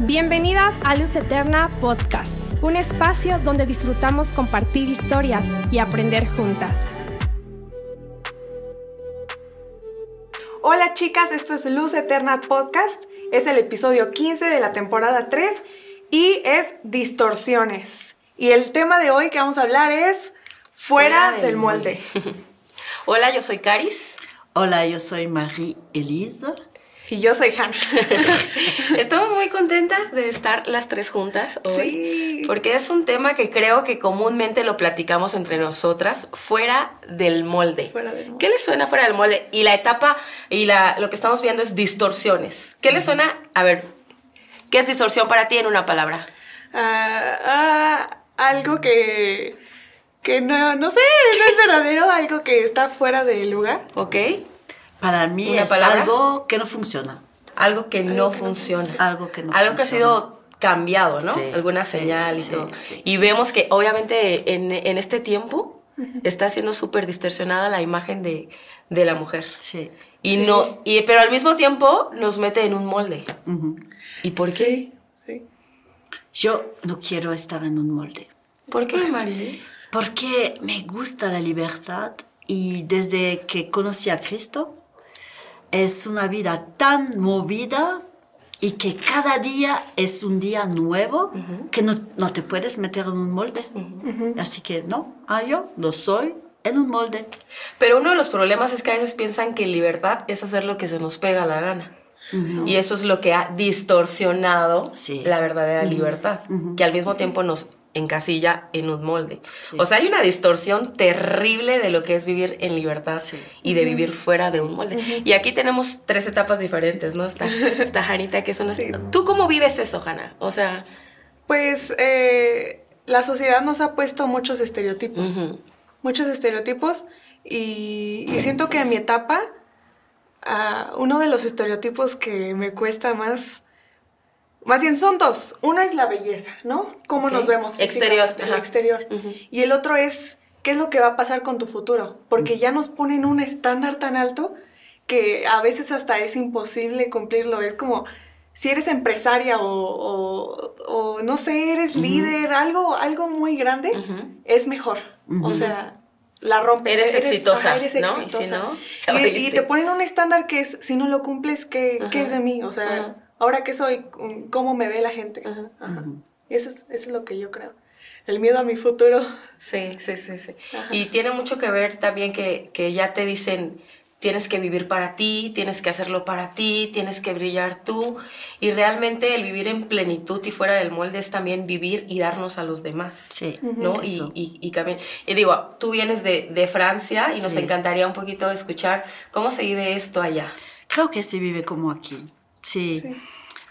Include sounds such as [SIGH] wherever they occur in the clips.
Bienvenidas a Luz Eterna Podcast, un espacio donde disfrutamos compartir historias y aprender juntas. Hola chicas, esto es Luz Eterna Podcast, es el episodio 15 de la temporada 3 y es distorsiones. Y el tema de hoy que vamos a hablar es fuera, del, molde. [LAUGHS] Hola, yo soy Caris. Hola, yo soy Marie-Elise. Y yo soy Hannah. [LAUGHS] Estamos muy contentas de estar las tres juntas hoy. Sí. Porque es un tema que creo que comúnmente lo platicamos entre nosotras, fuera del molde. Fuera del molde. ¿Qué les suena fuera del molde? Y la etapa, y la, lo que estamos viendo es distorsiones. ¿Qué les suena? A ver, ¿qué es distorsión para ti en una palabra? Ah, ah, algo que, que no, no sé, no es verdadero, algo que está fuera del lugar. ¿Ok? Para mí ¿Una es palabra? algo que no funciona. Algo que no que no funciona. Algo que no Algo que ha funciona. sido cambiado, ¿no? Sí, Alguna sí, señal y sí, todo. sí. Y vemos que obviamente en, en este tiempo está siendo súper distorsionada la imagen de, de la mujer. Sí. Y Sí. no, y, pero al mismo tiempo nos mete en un molde. Ujú. ¿Y por qué? Sí, sí. Yo no quiero estar en un molde. ¿Por qué, Marilis? Porque me gusta la libertad y desde que conocí a Cristo es una vida tan movida y que cada día es un día nuevo que no, no te puedes meter en un molde. Así que no, ah, yo no soy en un molde. Pero uno de los problemas es que a veces piensan que libertad es hacer lo que se nos pega la gana. Y eso es lo que ha distorsionado Sí. la verdadera libertad, que al mismo tiempo nos encasilla en un molde. Sí. O sea, hay una distorsión terrible de lo que es vivir en libertad Sí. y de vivir fuera de un molde. Y aquí tenemos tres etapas diferentes, ¿no? Está, [LAUGHS] está Janita, que son... Sí. ¿Tú cómo vives eso, Hanna? O sea... Pues eh, la sociedad nos ha puesto muchos estereotipos. muchos estereotipos y, y siento que en mi etapa ah, uno de los estereotipos que me cuesta más, más bien son dos. Uno es la belleza, ¿no? Cómo nos vemos. Exterior, el exterior. Y el otro es qué es lo que va a pasar con tu futuro, porque ya nos ponen un estándar tan alto que a veces hasta es imposible cumplirlo. Es como si eres empresaria o, o- o, no sé, eres líder, algo, algo muy grande, es mejor. O sea, la rompes. Eres exitosa, ajá, eres ¿no? Y si exitosa. no, Y, [LAUGHS] ya y valiste. te ponen un estándar que es, si no lo cumples, ¿qué, qué es de mí? O sea. ¿Ahora qué soy? ¿Cómo me ve la gente? Ajá. Ajá. Eso, es, eso es lo que yo creo. El miedo a mi futuro. [LAUGHS] Sí, sí, sí, sí. Ajá. Y tiene mucho que ver también que, que ya te dicen, tienes que vivir para ti, tienes que hacerlo para ti, tienes que brillar tú. Y realmente el vivir en plenitud y fuera del molde es también vivir y darnos a los demás. Sí, ¿no? Y, eso. y, y también, y digo, tú vienes de, de Francia y nos encantaría un poquito escuchar cómo se vive esto allá. Creo que se vive como aquí. Sí. Sí.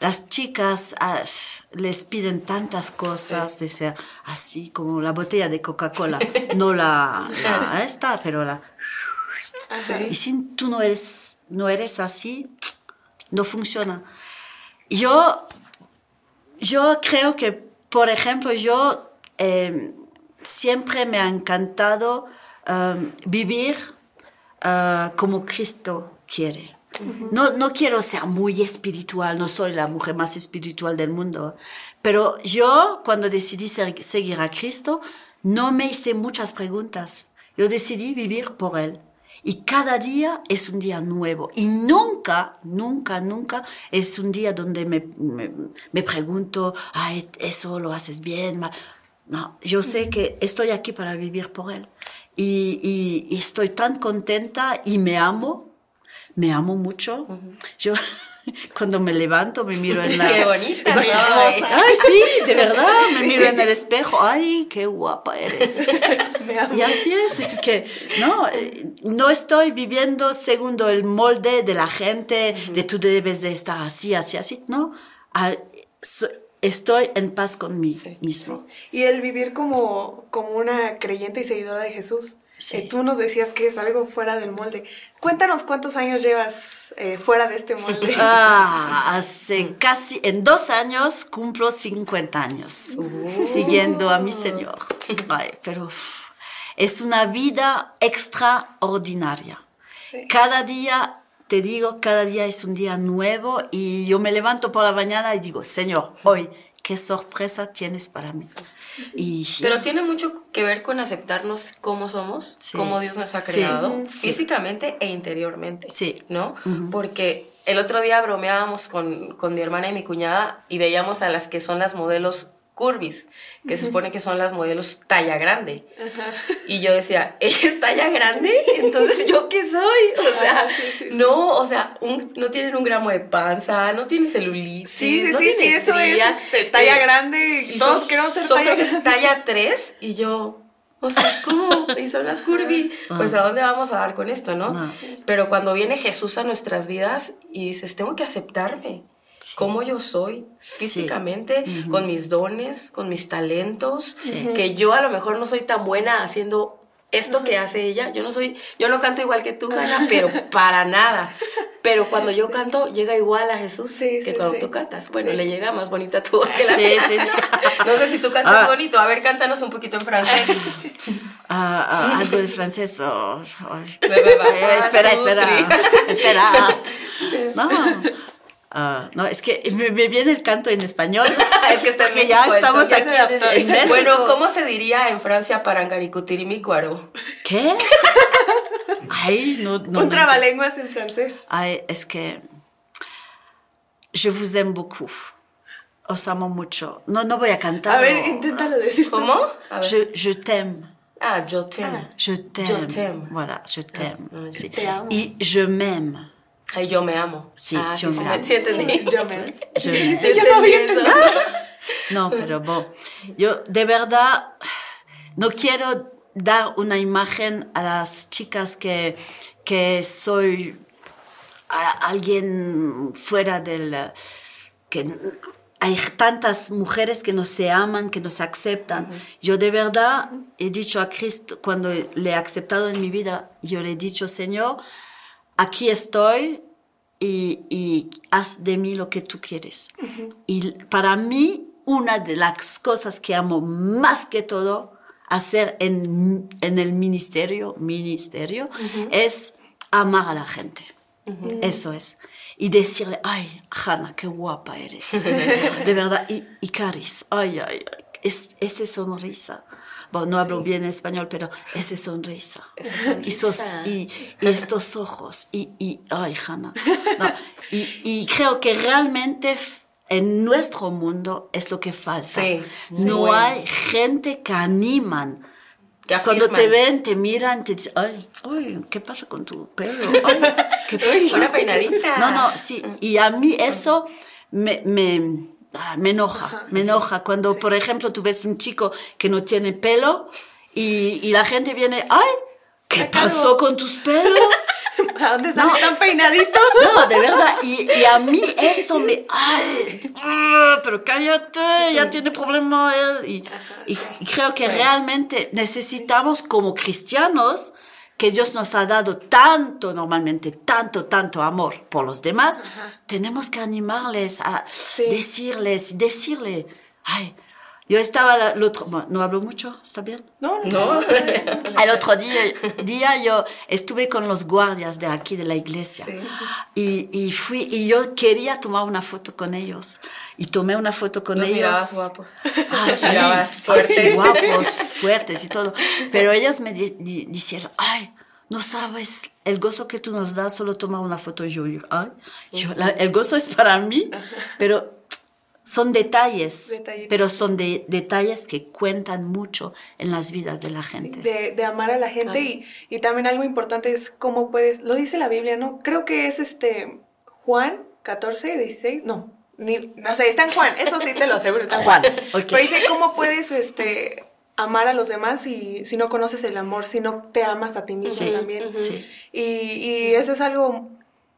Las chicas ah, les piden tantas cosas de ser así como la botella de Coca-Cola. No la, la [LAUGHS] esta, pero la... Y si tú no eres, no eres así, no funciona. Yo, yo creo que, por ejemplo, yo eh, siempre me ha encantado um, vivir uh, como Cristo quiere. No, no quiero ser muy espiritual, no soy la mujer más espiritual del mundo, pero yo cuando decidí ser- seguir a Cristo, no me hice muchas preguntas. Yo decidí vivir por Él. Y cada día es un día nuevo. Y nunca, nunca, nunca es un día donde me, me, me pregunto, ay, eso lo haces bien, mal. No, yo sé que estoy aquí para vivir por Él. Y, y- y estoy tan contenta y me amo, me amo mucho. Yo [LAUGHS] cuando me levanto me miro en [LAUGHS] la... Qué bonita. Soy hermosa. Ay, sí, de verdad, me [LAUGHS] miro en el espejo, ay, qué guapa eres. Me amo. Y así es, es que no, eh, no estoy viviendo según el molde de la gente, de tú debes de estar así, así, así, no, estoy en paz con mí Sí. mismo. Y el vivir como, como una creyente y seguidora de Jesús. Sí. Eh, tú nos decías que es algo fuera del molde. Cuéntanos cuántos años llevas eh, fuera de este molde. [LAUGHS] Ah, [LAUGHS] hace casi, en dos años cumplo 50 años, siguiendo a mi Señor. Ay, pero es una vida extraordinaria. Sí. Cada día te digo, cada día es un día nuevo y yo me levanto por la mañana y digo, Señor, hoy, ¿qué sorpresa tienes para mí? Y Pero tiene mucho que ver con aceptarnos cómo somos, Sí. cómo Dios nos ha creado, Sí. físicamente e interiormente. Sí. ¿No? Porque el otro día bromeábamos con, con mi hermana y mi cuñada y veíamos a las que son las modelos curvis, que se supone que son las modelos talla grande. Y yo decía, ¿ella es talla grande? Entonces, ¿yo qué soy? O sea, Ah, sí, sí, sí. no, o sea, un- no tienen un gramo de panza, no tienen celulitis, Sí, sí, no sí, tienen eso estrías, es este, talla eh, grande. y Todos son- queremos ser son talla grande. talla 3 y yo, o sea, ¿cómo? Y son las curvy. Pues a dónde vamos a dar con esto, ¿no? No. Pero cuando viene Jesús a nuestras vidas y dices, tengo que aceptarme. Sí. Cómo yo soy físicamente, con mis dones, con mis talentos, que yo a lo mejor no soy tan buena haciendo esto que hace ella. Yo no soy, yo no canto igual que tú, Gana, pero para nada. Pero cuando yo canto, llega igual a Jesús Sí, que sí, cuando sí. tú cantas. Bueno, le llega más bonita tu voz que la mía. sí, sí. [LAUGHS] No sé si tú cantas Ah. bonito. A ver, cántanos un poquito en francés. Ah, ah, algo de francés. oh, oh. Bebe, Eh, espera, espera, espera. [LAUGHS] No, Ah, no, es que me, me viene el canto en español. [LAUGHS] Es que está en ya estamos aquí ya se en, en. Bueno, ¿cómo se diría en Francia parangaricutirimícuaro? ¿Qué? [LAUGHS] Ay, no, no. Un trabalenguas en francés. Ay, es que je vous aime beaucoup. Os amo mucho. No, no voy a cantar. A ver, inténtalo decir. ¿Cómo? A ver. Je, je t'aime. Ah, yo t'aime. Je t'aime. Je t'aime. Voilà, je t'aime. Ah, sí. Y je m'aime. Ay, yo me amo. Sí, ah, yo sí, me sí, amo. Sí, entendí. Yo me Je Sí, m'aime. entendí eso. [LAUGHS] No, pero bon, yo de verdad no quiero dar una imagen a las chicas que, que soy a- alguien fuera del... que hay tantas mujeres que no se aman, que no se aceptan. Yo de verdad he dicho a Cristo, cuando le he aceptado en mi vida, yo le he dicho, Señor, aquí estoy y, y haz de mí lo que tú quieres. Y para mí, una de las cosas que amo más que todo hacer en, en el ministerio, ministerio es amar a la gente. Eso es. Y decirle, ay, Hanna, qué guapa eres. [LAUGHS] De verdad. Y, y Caris, ay, ay, ay, es, esa sonrisa. Bueno, no hablo bien español, pero esa sonrisa. Y, sos- y, y estos ojos. Y, y ay, Hanna. No, y, y creo que realmente en nuestro mundo es lo que falta. Sí, no Bueno. hay gente que animan. Cuando te ven, te miran, te dicen, ay, ay, ¿qué pasa con tu pelo? Ay, ¿qué [LAUGHS] pasa? una peinadita. No, no, sí. Y a mí eso me, me, ah, me enoja, me enoja. Cuando, por ejemplo, tú ves un chico que no tiene pelo y, y la gente viene, ay, ¿qué pasó con tus pelos? [LAUGHS] ¿A dónde sale tan peinadito? [LAUGHS] No, de verdad. Y, y a mí eso me. ¡Ay! ah, Pero cállate, ya tiene problema él. Y, y- y creo que realmente necesitamos, como cristianos, que Dios nos ha dado tanto, normalmente, tanto, tanto amor por los demás, tenemos que animarles a Sí. decirles, decirle. Ay, yo estaba otro. bueno, no hablo mucho, ¿está bien? No, no. El [LAUGHS] otro día, día yo estuve con los guardias de aquí de la iglesia Sí. y, y fui y yo quería tomar una foto con ellos y tomé una foto con Los ellos. mirabas guapos. Ah, sí, mirabas sí, fuertes. guapos, fuertes y todo. Pero ellos me di- di- dijeron, ay, no sabes el gozo que tú nos das solo tomar una foto. Yo, yo, ay, yo, la- el gozo es para mí, pero son detalles, Detallitos. pero son de, detalles que cuentan mucho en las vidas de la gente. de, de amar a la gente y, y también algo importante es cómo puedes, lo dice la Biblia, ¿no? Creo que es este Juan 14, 16, no, ni, no sé, está en Juan, eso sí te lo aseguro, está en Juan. [LAUGHS] Pero dice cómo puedes este, amar a los demás si, si no conoces el amor, si no te amas a ti mismo Sí, también. sí. Y, y eso es algo,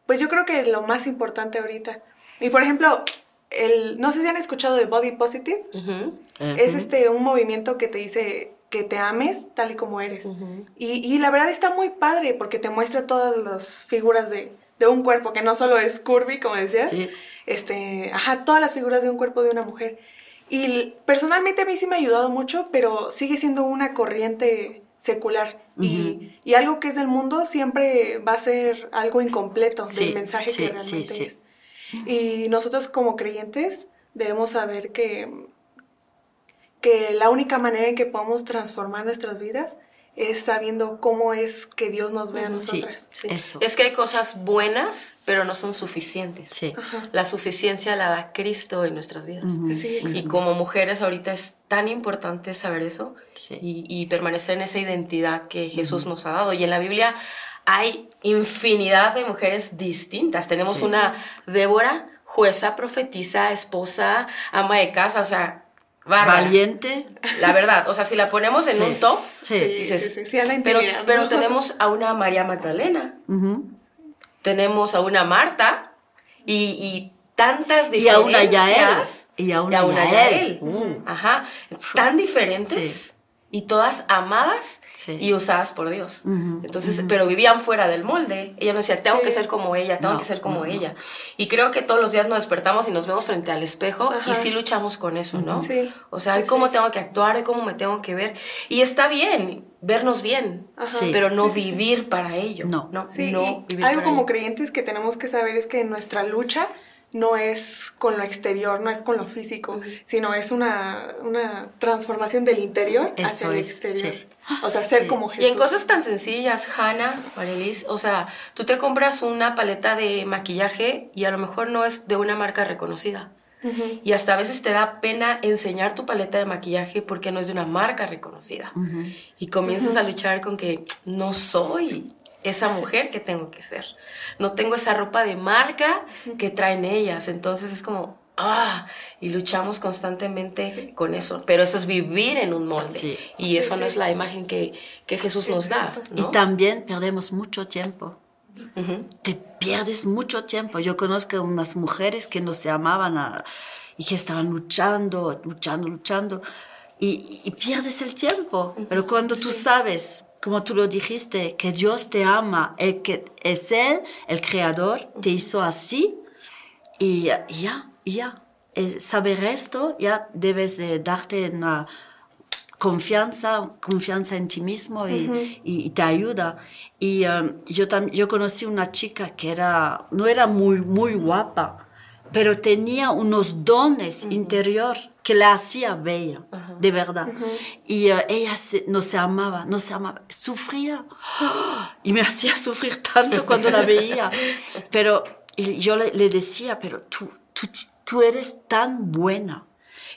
pues yo creo que lo más importante ahorita. Y por ejemplo, el, no sé si han escuchado de Body Positive. Es este un movimiento que te dice que te ames tal y como eres. y, y la verdad está muy padre porque te muestra todas las figuras de, de un cuerpo, que no solo es curvy, como decías. Sí. Este, ajá, todas las figuras de un cuerpo de una mujer. Y personalmente a mí sí me ha ayudado mucho, pero sigue siendo una corriente secular. y, y algo que es del mundo siempre va a ser algo incompleto Sí, del mensaje sí, que realmente sí, sí. es. Y nosotros como creyentes debemos saber que, que la única manera en que podemos transformar nuestras vidas es sabiendo cómo es que Dios nos ve a nosotras. Sí. Eso. Es que hay cosas buenas, pero no son suficientes. Sí. La suficiencia la da Cristo en nuestras vidas. Sí, Y como mujeres ahorita es tan importante saber eso Sí. y, y permanecer en esa identidad que Jesús nos ha dado. Y en la Biblia hay infinidad de mujeres distintas. Tenemos Sí. una Débora, jueza, profetisa, esposa, ama de casa, o sea, bárbara. Valiente. La verdad, o sea, si la ponemos en Sí. un top, Sí. Sí, dices, sí, sí, sí, anda pero, pero tenemos a una María Magdalena, tenemos a una Marta y, y tantas Y a una diferencias. Yael. Y a una Yael. Yael. Ajá. Tan diferentes y todas amadas Sí. y usadas por Dios. Entonces, pero vivían fuera del molde. Ella no decía, tengo Sí. que ser como ella, tengo No, que ser como no, no. ella. Y creo que todos los días nos despertamos y nos vemos frente al espejo Ajá. y sí luchamos con eso, ¿no? Sí. O sea, Sí, cómo sí. tengo que actuar, cómo me tengo que ver. Y está bien vernos bien, Ajá. Pero no Sí, sí, sí. vivir para ello. No. no, Sí, no y vivir algo para como ello. creyentes que tenemos que saber es que nuestra lucha no es con lo exterior, no es con lo físico, sino es una, una transformación del interior hacia Eso el es, exterior. sí. O sea, ser Sí. como Jesús. Y en cosas tan sencillas, Hanna, Marelis, o sea, tú te compras una paleta de maquillaje y a lo mejor no es de una marca reconocida. Y hasta a veces te da pena enseñar tu paleta de maquillaje porque no es de una marca reconocida. Y comienzas a luchar con que no soy esa mujer que tengo que ser. No tengo esa ropa de marca que traen ellas. Entonces es como, ah, y luchamos constantemente Sí. con eso. Pero eso es vivir en un molde. Sí. Y Sí, eso no sí. es la imagen que, que Jesús nos da. Y también perdemos mucho tiempo. Te pierdes mucho tiempo. Yo conozco unas mujeres que no se amaban a- y que estaban luchando, luchando, luchando. Y, y pierdes el tiempo. Pero cuando tú sabes, como tú lo dijiste, que Dios te ama, el que es Él, el creador, te hizo así, y, y ya, y ya. Eh, saber esto, ya debes de darte una confianza, confianza en ti mismo y, y- y te ayuda. Y um, yo yo conocí una chica que era, no era muy, muy guapa, pero tenía unos dones interior que la hacía bella, de verdad. Y uh, ella se- no se amaba, no se amaba, sufría. [GASPS] Y me hacía [LAUGHS] sufrir tanto cuando la veía. Pero yo le, le decía, pero tú, tú, tú eres tan buena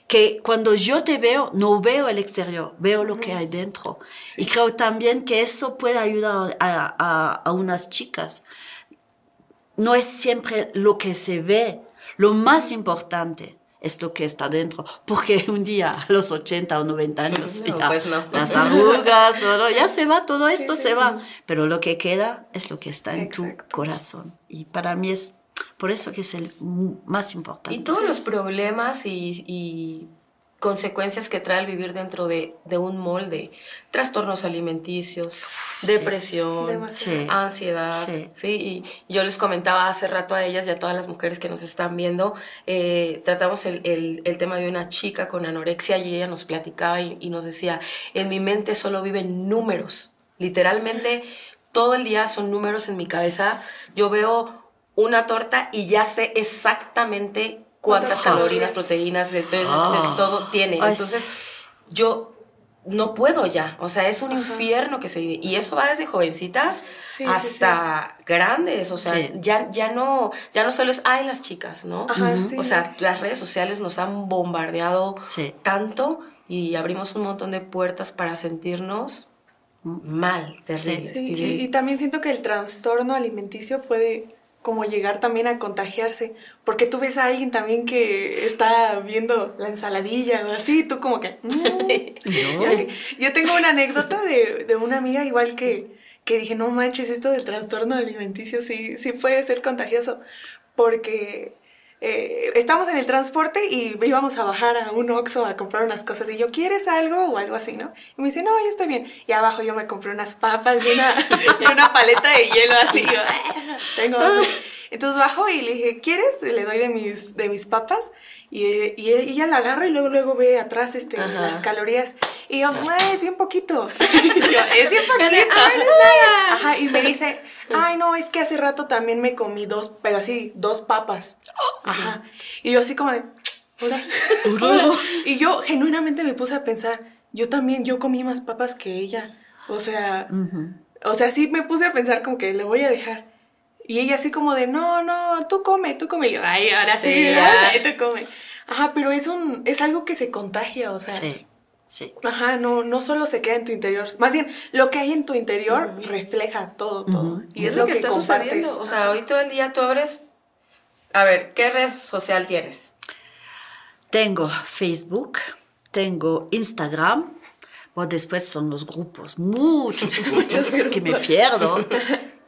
que cuando yo te veo, no veo el exterior, veo lo que hay dentro. Y creo también que eso puede ayudar a, a, a unas chicas. No es siempre lo que se ve, lo más importante es lo que está dentro, porque [LAUGHS] un día a los 80 o 90 años [LAUGHS] No, ya pues no. las arrugas, todo, ya se va, todo esto sí, se sí. va, pero lo que queda es lo que está en tu corazón. Y para mí es por eso que es el más importante. Y todos los problemas y, y consecuencias que trae el vivir dentro de, de un molde, trastornos alimenticios, depresión. Sí. ansiedad, Sí. sí. Y yo les comentaba hace rato a ellas y a todas las mujeres que nos están viendo, eh, tratamos el, el- el tema de una chica con anorexia y ella nos platicaba y, y nos decía, en mi mente solo viven números, literalmente todo el día son números en mi cabeza, yo veo una torta y ya sé exactamente cuántas ¿Cuántas calorías, proteínas, de, de- de Ah. todo tiene. Entonces, yo no puedo ya. O sea, es un infierno que se vive. Y eso va desde jovencitas Sí, sí, hasta grandes. O sea, Sí. ya, ya, no, ya no solo es, ay, las chicas, ¿no? Ajá, sí. O sea, las redes sociales nos han bombardeado Sí. tanto y abrimos un montón de puertas para sentirnos mal, terribles. Sí, Y y también siento que el trastorno alimenticio puede como llegar también a contagiarse, porque tú ves a alguien también que está viendo la ensaladilla o así, tú como que... mm. [LAUGHS] No. Yo tengo una anécdota de, de una amiga igual que, que dije, no manches, esto del trastorno alimenticio sí, sí puede ser contagioso, porque eh, estábamos en el transporte y íbamos a bajar a un Oxxo a comprar unas cosas y yo, ¿quieres algo? o algo así, ¿no? Y me dice, no, yo estoy bien. Y abajo yo me compré unas papas y una, [LAUGHS] y una paleta de hielo así, y yo, "Ah, tengo hambre". Entonces bajo y le dije, ¿quieres? Le doy de mis, de mis papas. Y, y ella la agarra y luego, luego ve atrás este, Ajá. las calorías. Y yo, "Ay, es bien poquito. [LAUGHS] Y yo, es bien poquito. Y me dice, [LAUGHS] ay, no, es que hace rato también me comí dos, pero así, dos papas. Ajá. Y yo así como de, "Ora, [LAUGHS] [LAUGHS] ora". Y yo genuinamente me puse a pensar, yo también, yo comí más papas que ella. O sea, o sea, sí me puse a pensar como que le voy a dejar. Y ella así como de, no, no, tú come, tú come. Y yo, ay, ahora sí, Sí, tú come. Ajá, pero es un, es algo que se contagia, o sea. Sí, sí. Ajá, no, no solo se queda en tu interior, más bien lo que hay en tu interior refleja todo, todo. Y es, lo que, está compartes. sucediendo. O sea, hoy todo el día tú abres. A ver, ¿qué red social tienes? Tengo Facebook, tengo Instagram, o después son los grupos, muchos, [LAUGHS] muchos que me pierdo. [LAUGHS]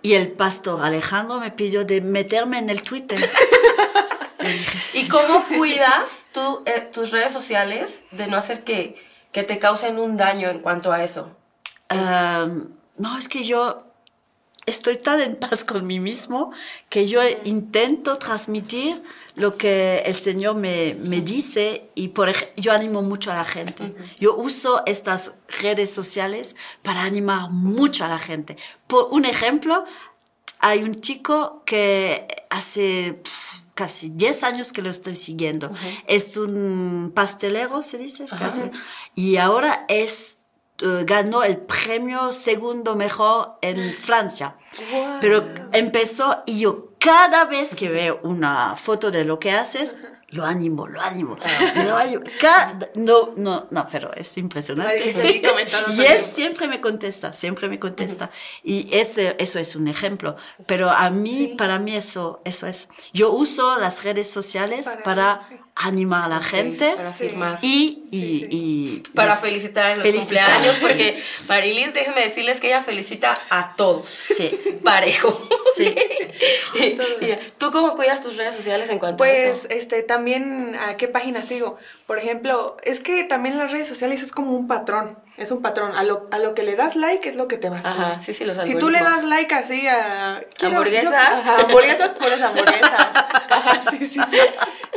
Y el pastor Alejandro me pidió de meterme en el Twitter. [LAUGHS] ¿Y cómo cuidas tú, eh, tus redes sociales de no hacer que, que te causen un daño en cuanto a eso? Am, no, es que yo estoy tan en paz con mí mismo que yo intento transmitir lo que el Señor me, me dice y por yo animo mucho a la gente. Yo uso estas redes sociales para animar mucho a la gente. Por un ejemplo, hay un chico que hace casi 10 años que lo estoy siguiendo. Es un pastelero, se dice, casi. Y ahora es eh, ganó el premio segundo mejor en Francia. Pero empezó y yo cada vez que veo una foto de lo que haces, lo animo, lo animo. Lo animo. Cada- no, no, no, pero es impresionante. [LAUGHS] Y él siempre me contesta, siempre me contesta. Y ese, eso es un ejemplo. Pero a mí, Sí. para mí eso, eso es. Yo uso las redes sociales Para-. Animar a la gente Para y, y, Sí, sí. y Para les- felicitar en los felicitar. cumpleaños, porque Marilis, déjenme decirles que ella felicita a todos. Sí. [LAUGHS] Parejo. Sí. [LAUGHS] ¿Tú cómo cuidas tus redes sociales en cuanto a Pues, este, también, ¿a qué página sigo? Por ejemplo, es que también las redes sociales es como un patrón, es un patrón. A lo, a lo que le das like es lo que te vas a Ajá, sí, sí, los Si tú le das like así a... quiero- ¿Hamburguesas? yo- ajá, hamburguesas, puras hamburguesas. [LAUGHS] Ajá, sí, sí, sí.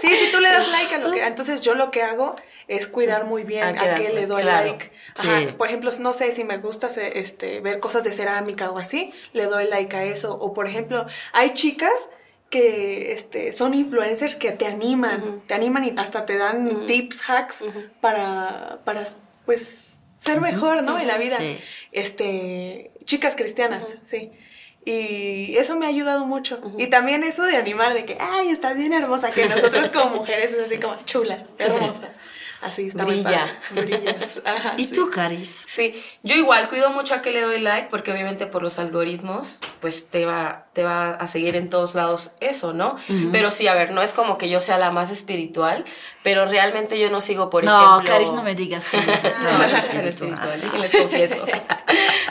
Sí, si tú le das like a lo que... Entonces yo lo que hago es cuidar muy bien ¿A a qué le doy Claro. like. Ajá, Sí. Por ejemplo, no sé si me gusta este, ver cosas de cerámica o así, le doy like a eso. O por ejemplo, hay chicas que este, son influencers que te animan, te animan y hasta te dan tips, hacks para, para, pues, ser mejor, ¿no? En la vida. Sí. Este, chicas cristianas, sí. Y eso me ha ayudado mucho. Y también eso de animar, de que, ay, estás bien hermosa, que nosotros como mujeres es así como chula, hermosa. Así está muy Brilla. padre. Brillas. [LAUGHS] Ajá, ¿Y sí. tú, Caris? Sí, yo igual cuido mucho a que le doy like porque obviamente por los algoritmos pues te va, te va a seguir en todos lados eso, ¿no? Pero sí, a ver, no es como que yo sea la más espiritual, pero realmente yo no sigo, por no, ejemplo... Caris, no me digas que No, [LAUGHS] no [LAUGHS] espiritual. déjenles confieso.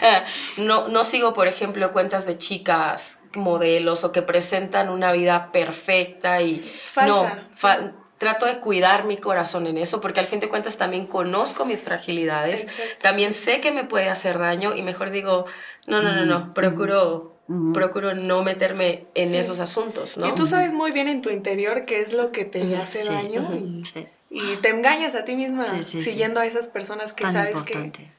[LAUGHS] no, no sigo, por ejemplo, cuentas de chicas modelos o que presentan una vida perfecta y Falsa. no fa- trato de cuidar mi corazón en eso porque al fin de cuentas también conozco mis fragilidades Exacto, también sé que me puede hacer daño y mejor digo no no no no procuro procuro no meterme en Sí. esos asuntos no Y tú sabes muy bien en tu interior qué es lo que te hace Sí, daño y, Sí, y te engañas a ti misma Sí, sí, sí. siguiendo a esas personas que tan sabes importante. que,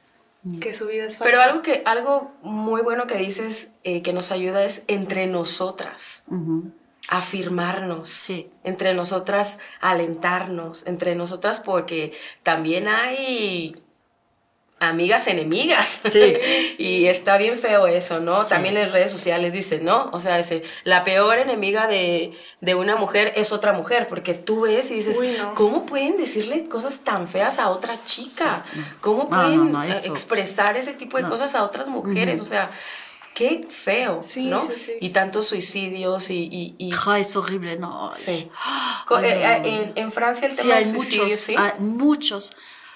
que su vida es falsa. Pero algo que algo muy bueno que dices eh, que nos ayuda es entre nosotras. Afirmarnos, Sí. entre nosotras alentarnos, entre nosotras porque también hay amigas enemigas. Sí. [LAUGHS] y está bien feo eso, ¿no? Sí. También en redes sociales dicen, ¿no? O sea, ese, la peor enemiga de, de una mujer es otra mujer, porque tú ves y dices, Uy, no. ¿cómo pueden decirle cosas tan feas a otra chica? Sí. ¿Cómo pueden no, no, eh, expresar ese tipo de cosas a otras mujeres? O sea, qué feo, Sí, ¿no? sí, sí. Y tantos suicidios y... y, y- Ah, es horrible, no. sí. Ay, en, en Francia el Sí, tema hay del suicidio, muchos, ¿sí? hay muchos.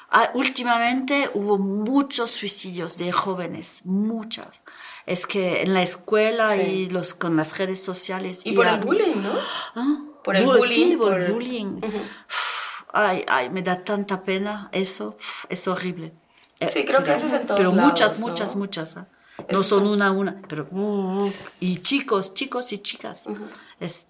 Ah, últimamente hubo muchos suicidios de jóvenes, muchas. Es que en la escuela Sí. y los con las redes sociales. y por el bullying, ¿no? Ah, Por el bu- bullying, Sí, por, por- el bullying. Uf, Ay, ay, me da tanta pena eso. uf, Es horrible. Eh, Sí, creo que eso es en todos Pero lados, muchas, ¿no? muchas, muchas. ah. No son una a una, pero... Y chicos, chicos y chicas. Es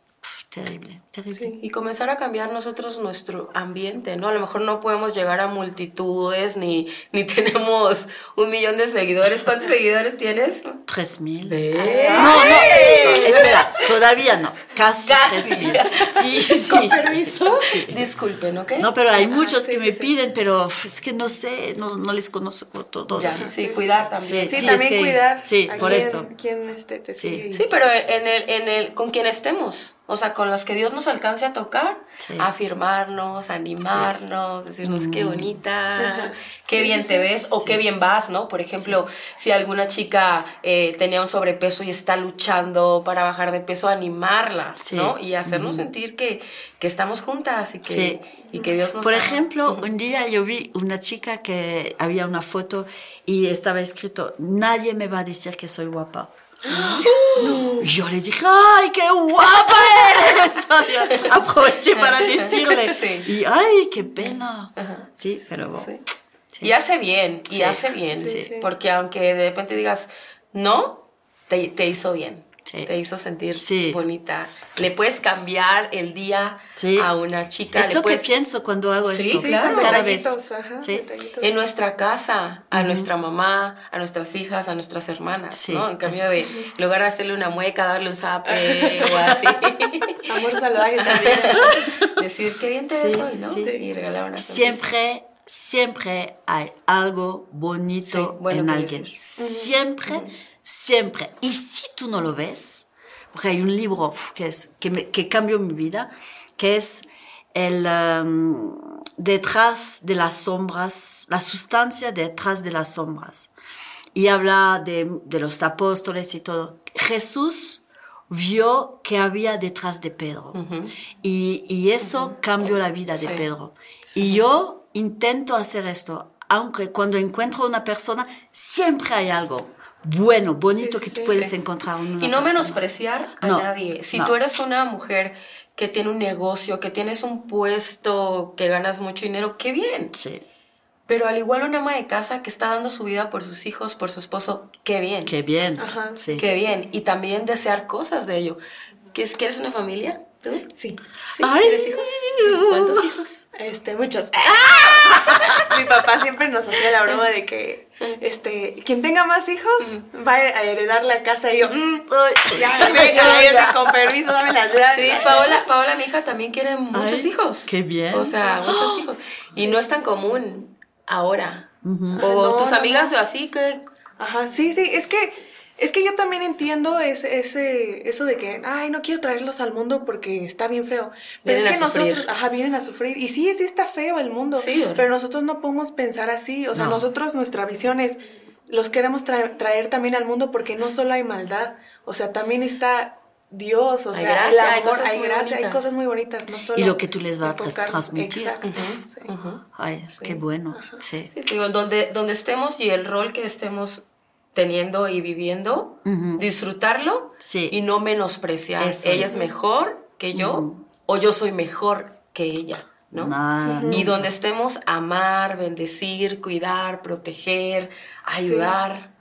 terrible, terrible. Sí. Y comenzar a cambiar nosotros nuestro ambiente, ¿no? A lo mejor no podemos llegar a multitudes, ni, ni [LAUGHS] tenemos un millón de seguidores. ¿Cuántos seguidores tienes? 3.000. Ve. No, no, no, espera, todavía no, casi, Casi. 3.000. [LAUGHS] Sí, sí. Con permiso. Disculpen, ¿ok? No, pero hay Ajá, muchos sí, que sí, me sí. piden, pero es que no sé, no, no les conozco todos. Ya, sí. sí, cuidar también. Sí, Sí, también es que- cuidar. sí, a por quién- eso. quién este, te Sí. sigue. y- Sí, pero en el, en el, con quien estemos, o sea, con los que Dios nos alcance a tocar, Sí. afirmarnos, animarnos, decirnos qué bonita, Ajá. qué Sí, bien sí, te sí. ves o qué bien vas, ¿no? Por ejemplo, si alguna chica eh, tenía un sobrepeso y está luchando para bajar de peso, animarla, Sí. ¿no? Y hacernos sentir que, que estamos juntas y que, Sí. y que Dios nos Por ama. ejemplo, un día yo vi una chica que había una foto y estaba escrito, nadie me va a decir que soy guapa. [GASPS] Y yo le dije, ¡ay, qué guapa eres! [LAUGHS] Aproveché para decirle. Sí. Y ¡ay, qué pena! Ajá. Sí, pero bueno. Sí. Y hace bien, y hace bien, porque aunque de repente digas no, te, te hizo bien, Sí. te hizo sentir Sí. bonita. Le puedes cambiar el día Sí. a una chica. Es le lo puedes- que pienso cuando hago Sí, esto. Claro. Cada vez. ajá. En nuestra casa, a nuestra mamá, a nuestras hijas, a nuestras hermanas. ¿no? En cambio de, en lugar de hacerle una mueca, darle un zape [LAUGHS] o así, Amor salvaje también. [LAUGHS] decir, qué bien te ves hoy, ¿no? sí. Y regalar una. Siempre, siempre hay algo bonito bueno en alguien. decir. Siempre, siempre. Y si tú no lo ves, porque hay un libro que, es, que, me- que cambió mi vida, que es el um, detrás de las sombras, la sustancia detrás de las sombras. Y habla de, de los apóstoles y todo. Jesús vio que había detrás de Pedro. y, y eso cambió la vida de Sí. Pedro. Y yo intento hacer esto, aunque cuando encuentro una persona, siempre hay algo bueno, bonito Sí, sí, que tú sí, puedes sí. encontrar en una Y no persona. menospreciar a No, nadie. Si no. tú eres una mujer que tiene un negocio, que tienes un puesto, que ganas mucho dinero, qué bien. Sí, Pero al igual una ama de casa que está dando su vida por sus hijos, por su esposo, qué bien. qué bien. Ajá. Sí. Qué bien. Y también desear cosas de ello. ¿Quieres, ¿quieres una familia? ¿Tú? Sí. ¿Sí? Ay, ¿Quieres hijos? Sí. ¿Cuántos hijos? Este, muchos. [LAUGHS] Mi papá siempre nos hacía la broma de que, este, quien tenga más hijos va a heredar la casa y yo, mm, Ay, ya, [LAUGHS] venga, ya, con permiso, dame las llaves. Sí, Paola, Paola, mi hija, también quiere muchos Ay, hijos. qué bien. O sea, muchos [GASPS] hijos. Y no es tan común ahora. O Ah, no, tus no, amigas o así que... Ajá, sí, sí, es que, es que yo también entiendo ese, ese, eso de que, ay, no quiero traerlos al mundo porque está bien feo. Pero Vienen es que a sufrir. nosotros, ajá, vienen a sufrir. Y sí, sí está feo el mundo. Sí, pero nosotros no podemos pensar así. O sea, No. nosotros, nuestra visión es, los queremos tra- traer también al mundo porque no solo hay maldad, o sea, también está Dios, o Hay sea, gracia, el hay amor, cosas hay muy gracia, hay cosas muy bonitas, no solo Y lo que tú les vas a transmitir. Exacto, sí. ujú. Ay, qué bueno. Sí. Digo, donde, donde estemos y el rol que estemos teniendo y viviendo, disfrutarlo Sí. y no menospreciar. Eso ella es. es mejor que yo o yo soy mejor que ella, ¿no? Y donde estemos, amar, bendecir, cuidar, proteger, ayudar,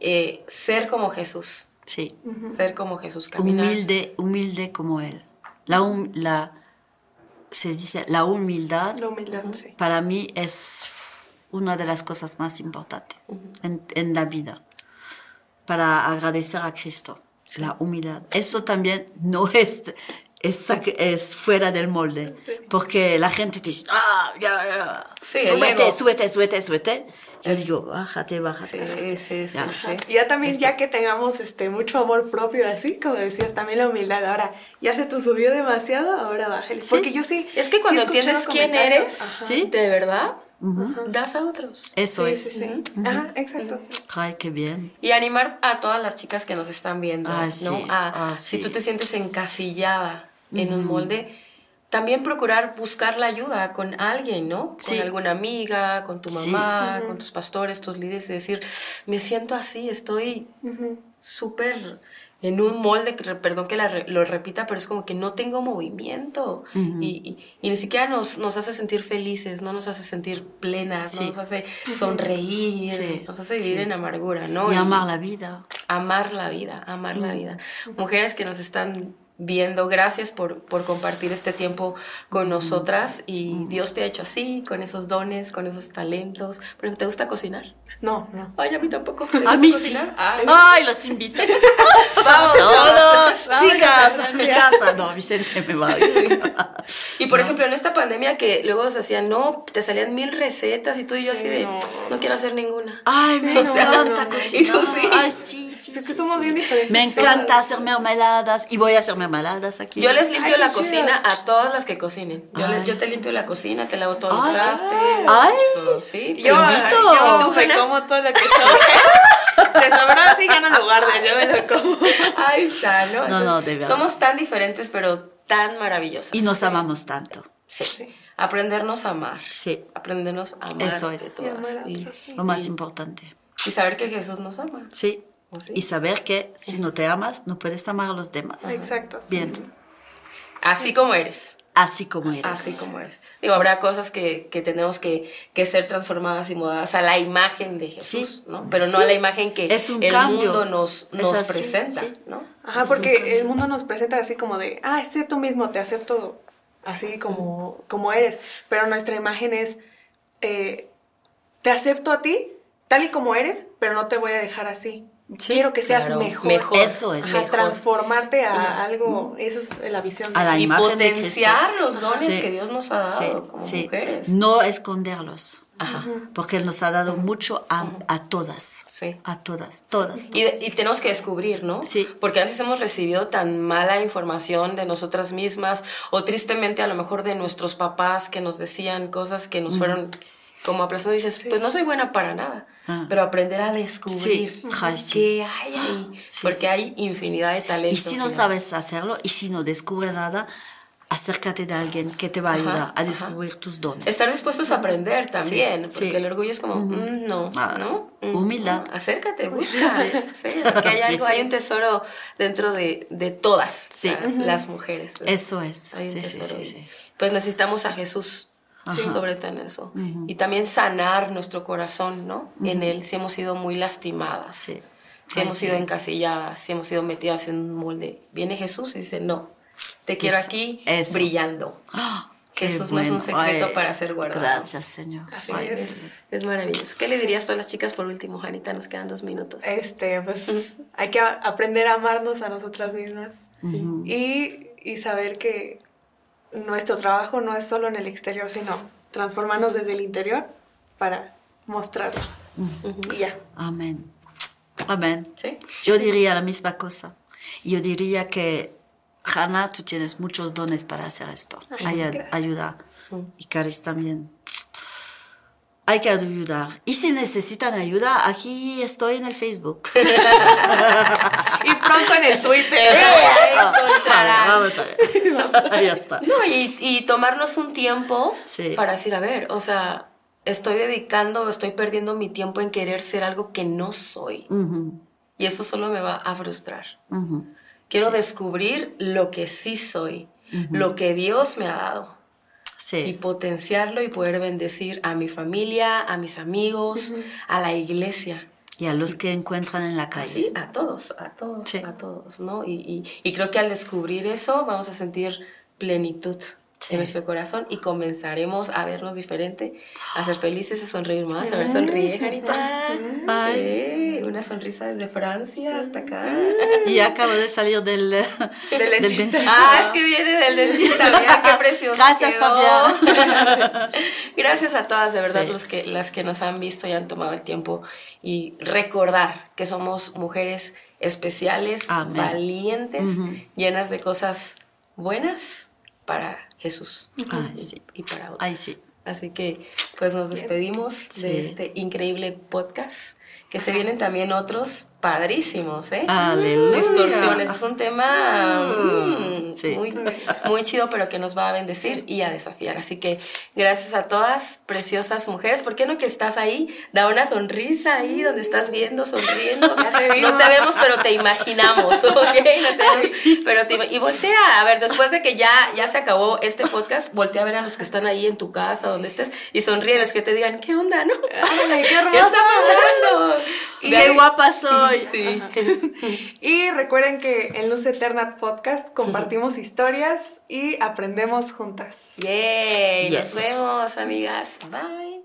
eh, ser como Jesús, Sí. ser como Jesús, caminar. Humilde, humilde como él. La, hum- la, se dice, la humildad La humildad, sí. para mí es una de las cosas más importantes en, en la vida. Para agradecer a Cristo. La humildad. Eso también no [LAUGHS] es, es, es fuera del molde. Sí. Porque la gente te dice, ah, ya, ya. Sí, súbete, súbete, súbete, súbete. Yo digo, bájate, bájate. Sí, sí, sí, Ya. sí. Y ya también, Eso. ya que tengamos este mucho amor propio, así como decías, también la humildad. Ahora, ya se te subió demasiado, ahora bájale. Porque yo sí. Es que sí cuando entiendes quién eres, ajá. Sí. de verdad, das a otros. Eso Sí, es. sí, sí. Ajá, exacto. sí. Ay, qué bien. Y animar a todas las chicas que nos están viendo, Ah, ¿no? sí. A- Ah, Si sí. tú te sientes encasillada en un molde, también procurar buscar la ayuda con alguien, ¿no? Sí. Con alguna amiga, con tu Sí. mamá, con tus pastores, tus líderes, y decir, me siento así, estoy Ujú. súper en un molde, perdón que la lo repita, pero es como que no tengo movimiento y, y- y ni siquiera nos, nos hace sentir felices, no nos hace sentir plenas, Sí. no nos hace sonreír, Sí, nos hace vivir sí. en amargura, ¿no? Y Y amar la vida. amar la vida, amar la vida. Mujeres que nos están viendo, gracias por, por compartir este tiempo con nosotras y Dios te ha hecho así, con esos dones, con esos talentos. Ejemplo, ¿te gusta cocinar? No, no. Ay, a mí tampoco. ¿Te [LAUGHS] A mí sí. cocinar? Ay, Ay, los invito. [LAUGHS] vamos. Todos, Vamos chicas, a mi casa. [LAUGHS] No, Vicente me va a decir. Y por ejemplo, en esta pandemia que luego se hacían, no, te salían mil recetas y tú y yo así Sí, de, no. no quiero hacer ninguna. Ay, me Sí, no, encanta no, no. cocinar. ¿Y tú sí? Ay, sí, sí. Es que sí, somos sí. bien diferentes. Me encanta hacer mermeladas y voy a hacer mermeladas aquí. Yo les limpio Ay, la cocina chido. a todas las que cocinen. Yo, le- Ay. yo te limpio la cocina, te lavo todos Ay, los trastes. Ay. todo, ¿sí? Yo, invito. yo ¿Y tú, me como todo lo que sobra. Te sobró así, ya no lo guardes, yo me lo como. Ahí está, ¿no? No, no, de verdad. Somos tan diferentes, pero tan maravillosas. Y nos amamos tanto. Sí. Sí. Aprendernos a amar. Sí. Aprendernos a amar. Eso de es. Y amar todas. a Y, otros, sí. Lo más importante. y saber que Jesús nos ama. Sí. ¿Sí? Y saber que si no te amas, no puedes amar a los demás. Exacto. sí. Bien. Así como eres. Así como eres. Así como eres. Digo, habrá cosas que, que tenemos que, que ser transformadas y mudadas a la imagen de Jesús, Sí. ¿no? Pero no Sí. a la imagen que Es un el cambio. mundo nos, nos así, presenta, sí. ¿no? Ajá, Es porque el mundo nos presenta así como de, ah, sé tú mismo, te acepto así como, como eres. Pero nuestra imagen es, eh, te acepto a ti tal y como eres, pero no te voy a dejar así. Sí, Quiero que seas claro, mejor. mejor. Eso es. Ajá, mejor. transformarte a algo, esa es la visión. de- A la Y imagen potenciar los dones Sí. que Dios nos ha dado Sí, como sí. mujeres. No esconderlos. Ajá. Porque Él nos ha dado mucho a, a todas. Sí. A todas, todas. Y tenemos que descubrir, ¿no? Sí. Porque a veces hemos recibido tan mala información de nosotras mismas o tristemente a lo mejor de nuestros papás que nos decían cosas que nos fueron como aplastando y dices, pues no soy buena para nada. Ah. Pero aprender a descubrir Sí. Sí. qué hay ahí. Sí. Porque hay infinidad de Y talentos. si no sabes hacerlo y si no descubres nada, acércate de alguien que te va a Ajá, ayudar a ajá. descubrir tus dones. Estar dispuestos a aprender también, Sí, porque sí. el orgullo es como, mm, no, Ah, ¿no? Mm, humildad. no, acércate, busca. [LAUGHS] Sí, porque hay Sí, algo, sí. hay un tesoro dentro de, de todas Sí. la- las mujeres. Eso es. Hay un Sí, sí, tesoro sí, sí. Pues necesitamos a Jesús, Ajá. sobre todo en eso. Y también sanar nuestro corazón, ¿no? En Él, si hemos sido muy lastimadas. Sí. Si Ay, hemos sí. sido encasilladas, si hemos sido metidas en un molde. Viene Jesús y dice, no, te quiero Eso, aquí eso. brillando. Qué Jesús no es un bueno. secreto Ay, para ser guardado. Gracias, Señor. Así Ay, es. Es, es maravilloso. ¿Qué le dirías tú a las chicas por último, Janita? Nos quedan dos minutos. Este, pues hay que aprender a amarnos a nosotras mismas y, y saber que nuestro trabajo no es solo en el exterior, sino transformarnos desde el interior para mostrarlo. Y ya. Amén. Amén. ¿Sí? Yo diría la misma cosa. Yo diría que, Hanna, tú tienes muchos dones para hacer esto. Hay a- gracias. ayuda. Y Caris también. Hay que ayudar. Y si necesitan ayuda, aquí estoy en el Facebook. [LAUGHS] Y pronto en el Twitter. [LAUGHS] encontrarán. Vamos a ver. ya está. No, y, y tomarnos un tiempo Sí. para decir, a ver, o sea, estoy dedicando, estoy perdiendo mi tiempo en querer ser algo que no soy. Y eso solo me va a frustrar. Quiero descubrir lo que sí soy, lo que Dios me ha dado. y Sí. potenciarlo y poder bendecir a mi familia, a mis amigos, a la iglesia. Y a los que encuentran en la calle. a todos, a todos, Sí. a todos, ¿no? Y, y- y creo que al descubrir eso vamos a sentir plenitud Sí. en nuestro corazón y comenzaremos a vernos diferente, a ser felices, a sonreír más. A ver, sonríe, Jarita. [LAUGHS] Ay. Eh, una sonrisa desde Francia hasta acá. [LAUGHS] Y acabo de salir del, del [LAUGHS] dentista. Ah, es que viene del dentista, mira qué precioso. Gracias. Fabián. Gracias a todas, de verdad, Sí. los que, las que nos han visto y han tomado el tiempo y recordar que somos mujeres especiales, Amén. valientes, llenas de cosas buenas para Jesús y- sí. y para otros. Ay, sí. Así que pues nos despedimos Sí. de este increíble podcast que se vienen también otros padrísimos, ¿eh? Aleluya. Distorsiones, es un tema mm, Sí. muy, muy chido, pero que nos va a bendecir y a desafiar. Así que gracias a todas, preciosas mujeres. ¿Por qué no que estás ahí? Da una sonrisa ahí donde estás viendo, sonriendo. Te no te vemos, pero te imaginamos, [LAUGHS] ¿ok? No te vemos, pero te y voltea, a ver, después de que ya, ya se acabó este podcast, voltea a ver a los que están ahí en tu casa, donde estés, y sonríeles, que te digan, ¿qué onda, no? Ay, qué [LAUGHS] ¿Qué está pasando? Y- Qué ahí- guapa soy. [LAUGHS] Sí. [LAUGHS] Y recuerden que en Luz Eterna Podcast compartimos historias y aprendemos juntas. Yay, Yes. nos vemos, amigas. Bye.